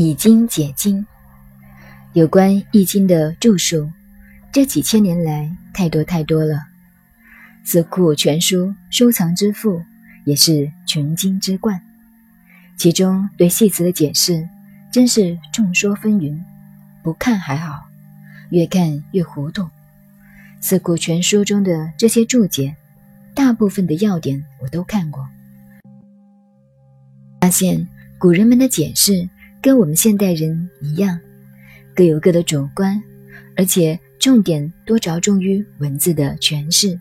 以经解经，有关《易经》的著述，这几千年来太多太多了。四库全书收藏之富，也是群经之冠。其中对戏词的解释，真是众说纷纭。不看还好，越看越糊涂。四库全书中的这些注解，大部分的要点我都看过，发现古人们的解释。跟我们现代人一样，各有各的主观，而且重点多着重于文字的诠释，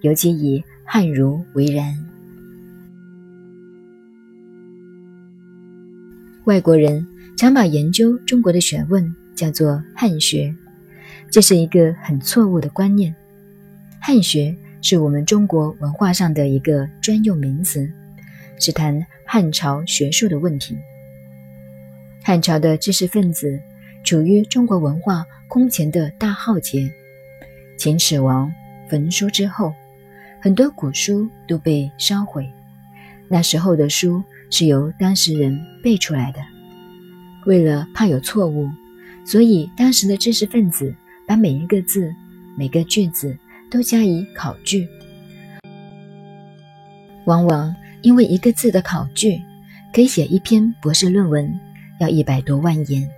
尤其以汉儒为然。外国人常把研究中国的学问叫做汉学，这是一个很错误的观念。汉学是我们中国文化上的一个专用名词，是谈汉朝学术的问题。汉朝的知识分子处于中国文化空前的大浩劫。秦始皇焚书之后，很多古书都被烧毁。那时候的书是由当事人背出来的，为了怕有错误，所以当时的知识分子把每一个字、每个句子都加以考据。往往因为一个字的考据，可以写一篇博士论文。要一百多万言，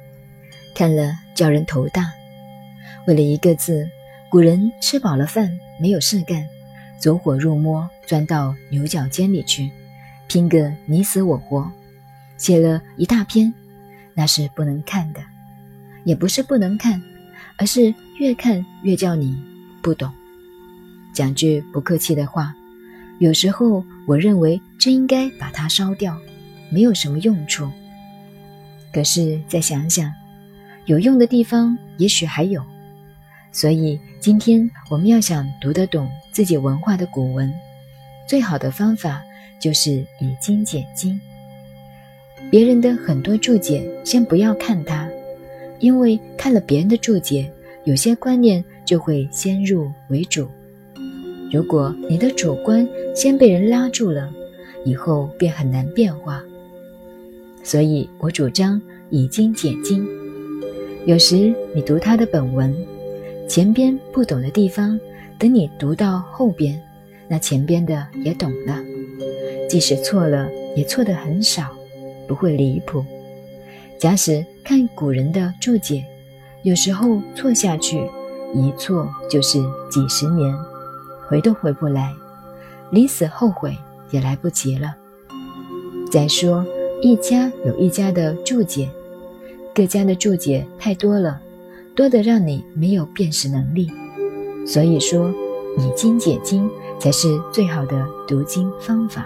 看了叫人头大。为了一个字，古人吃饱了饭没有事干，走火入魔，钻到牛角尖里去，拼个你死我活，写了一大篇，那是不能看的。也不是不能看，而是越看越叫你不懂。讲句不客气的话，有时候我认为真应该把它烧掉，没有什么用处。可是再想想，有用的地方也许还有。所以今天我们要想读得懂自己文化的古文，最好的方法就是以经解经。别人的很多注解，先不要看它，因为看了别人的注解，有些观念就会先入为主。如果你的主观先被人拉住了，以后便很难变化。所以我主张以经解经。有时你读他的本文，前边不懂的地方，等你读到后边，那前边的也懂了。即使错了，也错得很少，不会离谱。假使看古人的注解，有时候错下去，一错就是几十年，回都回不来，临死后悔也来不及了。再说。一家有一家的注解，各家的注解太多了，多得让你没有辨识能力。所以说，以经解经才是最好的读经方法。